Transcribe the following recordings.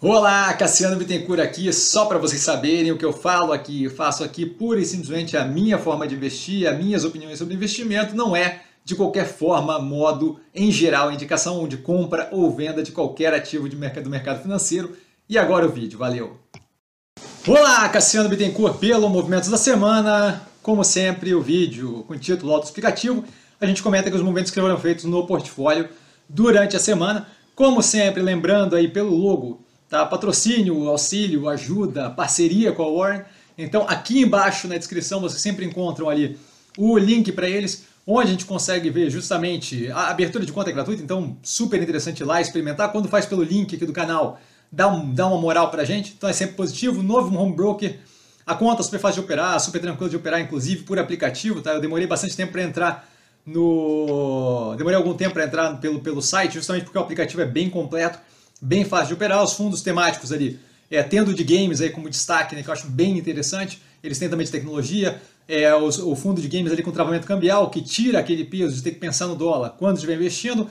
Olá, Cassiano Bittencourt aqui, só para vocês saberem o que eu falo aqui, eu faço aqui pura e simplesmente a minha forma de investir, as minhas opiniões sobre investimento, não é de qualquer forma, modo, em geral, indicação de compra ou venda de qualquer ativo de mercado, do mercado financeiro. E agora o vídeo, valeu! Olá, Cassiano Bittencourt pelo Movimentos da Semana. Como sempre, o vídeo com título autoexplicativo. A gente comenta que os movimentos que foram feitos no portfólio durante a semana. Como sempre, lembrando aí pelo logo, tá? patrocínio, auxílio, ajuda, parceria com a Warren. Então aqui embaixo na descrição vocês sempre encontram ali o link para eles, onde a gente consegue ver justamente a abertura de conta é gratuita, então super interessante ir lá experimentar. Quando faz pelo link aqui do canal, dá, um, dá uma moral para a gente, então é sempre positivo. Novo home broker, a conta super fácil de operar, super tranquilo de operar, inclusive por aplicativo. Tá? Eu demorei bastante tempo para entrar no. Demorei algum tempo para entrar pelo, pelo site, justamente porque o aplicativo é bem completo bem fácil de operar. Os fundos temáticos ali, é, tendo de games aí como destaque, né, que eu acho bem interessante. Eles têm também de tecnologia. É, os, o fundo de games ali com travamento cambial, que tira aquele peso de ter que pensar no dólar quando estiver investindo.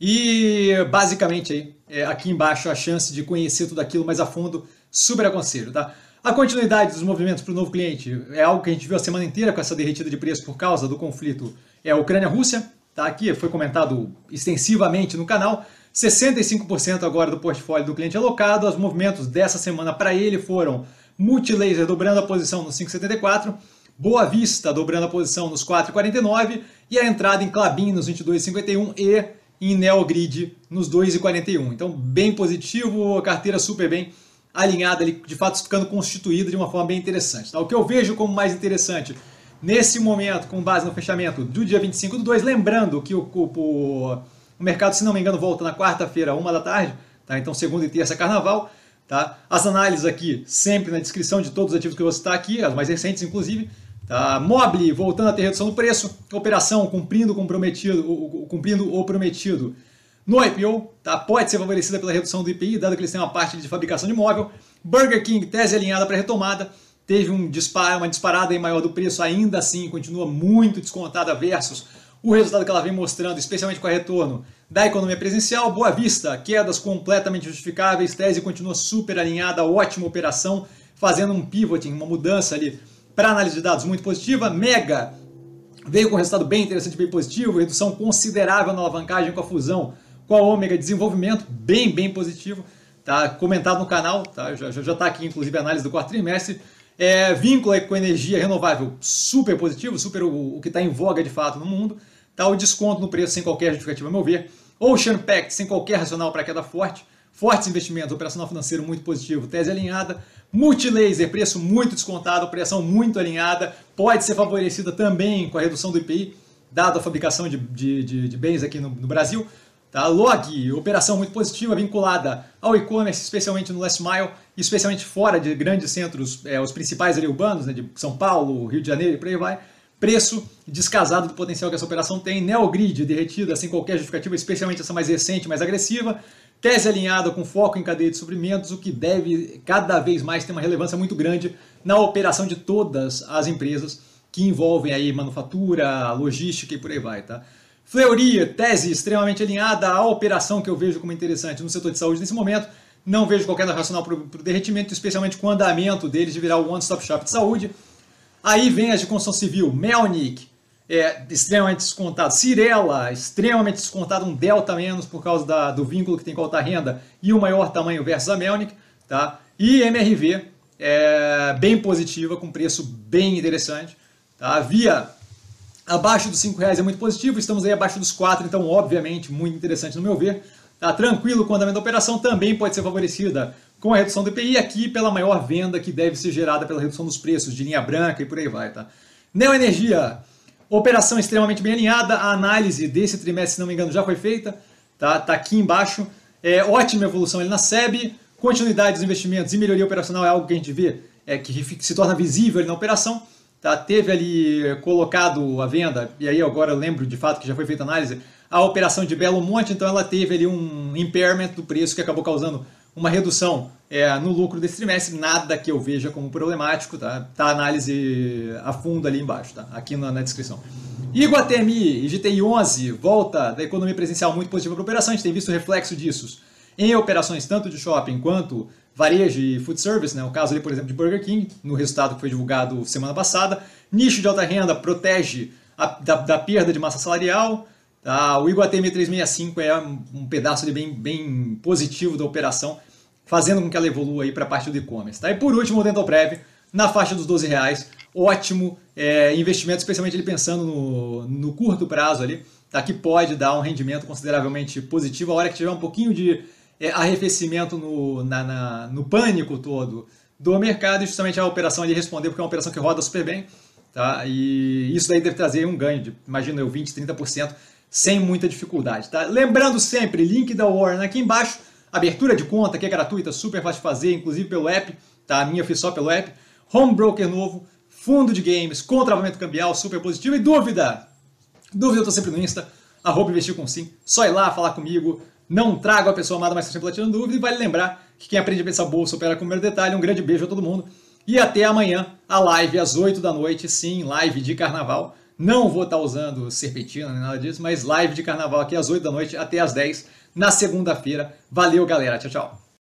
E basicamente aí, é, aqui embaixo a chance de conhecer tudo aquilo mais a fundo, super aconselho, tá? A continuidade dos movimentos para o novo cliente é algo que a gente viu a semana inteira com essa derretida de preço por causa do conflito é Ucrânia-Rússia, tá? Aqui foi comentado extensivamente no canal. 65% agora do portfólio do cliente alocado. Os movimentos dessa semana para ele foram Multilaser dobrando a posição no 5,74, Boa Vista dobrando a posição nos 4,49 e a entrada em Clabin nos 22,51 e em Neogrid nos 2,41. Então, bem positivo, a carteira super bem alinhada, ali, de fato ficando constituída de uma forma bem interessante. Tá? O que eu vejo como mais interessante nesse momento, com base no fechamento do dia 25 do 2, lembrando que o, o o mercado, se não me engano, volta na quarta-feira, uma da tarde, tá? Então segunda e terça carnaval, tá? As análises aqui sempre na descrição de todos os ativos que eu vou citar aqui, as mais recentes inclusive. Tá? Mobile voltando a ter redução do preço, operação cumprindo, comprometido, o, cumprindo o prometido no IPO, tá? pode ser favorecida pela redução do IPI, dado que eles têm uma parte de fabricação de móvel. Burger King, tese alinhada para retomada, teve um disparo, uma disparada em maior do preço, ainda assim continua muito descontada versus o resultado que ela vem mostrando, especialmente com a retorno da economia presencial. Boa Vista, quedas completamente justificáveis, tese continua super alinhada, ótima operação, fazendo um pivoting, uma mudança ali para análise de dados muito positiva. Mega veio com um resultado bem interessante, bem positivo, redução considerável na alavancagem com a fusão com a Ômega, desenvolvimento bem, bem positivo. Tá comentado no canal, tá? já está aqui inclusive a análise do quarto trimestre. É, vínculo com energia renovável super positivo, super o, o que está em voga de fato no mundo. Tá, o desconto no preço sem qualquer justificativa, a meu ver. Ocean Pact sem qualquer racional para queda forte. Fortes investimentos, operacional financeiro muito positivo, tese alinhada. Multilaser, preço muito descontado, operação muito alinhada. Pode ser favorecida também com a redução do IPI, dado a fabricação de, de, de, de bens aqui no, no Brasil. Tá? Log, operação muito positiva, vinculada ao e-commerce, especialmente no last mile, especialmente fora de grandes centros, é, os principais ali urbanos, né, de São Paulo, Rio de Janeiro e por aí vai preço descasado do potencial que essa operação tem, Neogrid derretida sem qualquer justificativa, especialmente essa mais recente, mais agressiva, tese alinhada com foco em cadeia de suprimentos, o que deve cada vez mais ter uma relevância muito grande na operação de todas as empresas que envolvem aí manufatura, logística e por aí vai, tá? Fleuria, tese extremamente alinhada à operação que eu vejo como interessante no setor de saúde nesse momento. Não vejo qualquer racional para o derretimento, especialmente com o andamento deles de virar o one-stop shop de saúde. Aí vem as de construção civil, Melnick, é, extremamente descontado, Cirela, extremamente descontado, um delta menos por causa da, do vínculo que tem com a alta renda e o maior tamanho versus a Melnick, tá? E MRV, é, bem positiva, com preço bem interessante, tá? Via abaixo dos 5 reais é muito positivo, estamos aí abaixo dos 4, então obviamente muito interessante no meu ver. Tá tranquilo com o andamento da operação, também pode ser favorecida com a redução do IPI aqui pela maior venda que deve ser gerada pela redução dos preços de linha branca e por aí vai. Tá? Neoenergia, operação extremamente bem alinhada, a análise desse trimestre, se não me engano, já foi feita, tá, tá aqui embaixo. É, ótima evolução ali na SEB, continuidade dos investimentos e melhoria operacional é algo que a gente vê é, que se torna visível ali na operação. Tá? Teve ali colocado a venda, e aí agora eu lembro de fato que já foi feita análise, a operação de Belo Monte, então ela teve ali um impairment do preço que acabou causando uma redução é, no lucro desse trimestre, nada que eu veja como problemático, tá? Tá a análise a fundo ali embaixo, tá? Aqui na, na descrição. Iguatemi, IGTI 11, volta da economia presencial muito positiva para a operação, a gente tem visto reflexo disso em operações tanto de shopping quanto varejo e food service, né? o caso ali, por exemplo, de Burger King, no resultado que foi divulgado semana passada. Nicho de alta renda protege a, da, da, perda de massa salarial. Tá? O Iguatemi 365 é um pedaço ali bem, bem positivo da operação, fazendo com que ela evolua para a parte do e-commerce. Tá? E por último, o Dental Prev, na faixa dos 12 reais, ótimo é, investimento, especialmente ele pensando no, no curto prazo ali, tá? que pode dar um rendimento consideravelmente positivo a hora que tiver um pouquinho de é, arrefecimento no, na, na, no pânico todo do mercado e justamente a operação ali responder, porque é uma operação que roda super bem, tá? E isso daí deve trazer um ganho de, imagino eu, 20, 30% sem muita dificuldade, tá? Lembrando sempre, link da Warren aqui embaixo, abertura de conta que é gratuita, super fácil de fazer, inclusive pelo app, tá? A minha fiz só pelo app, home broker novo, fundo de games, com travamento cambial, super positivo e dúvida? Dúvida eu tô sempre no Insta, arroba investir com sim, só ir lá falar comigo, não trago a pessoa amada, mas sempre tirando dúvida. E vale lembrar que quem aprende a pensar bolsa opera com o primeiro detalhe. Um grande beijo a todo mundo. E até amanhã, a live às 8 da noite. Sim, live de carnaval. Não vou estar usando serpentina nem nada disso, mas live de carnaval aqui às 8 da noite até às 10 na segunda-feira. Valeu, galera. Tchau, tchau.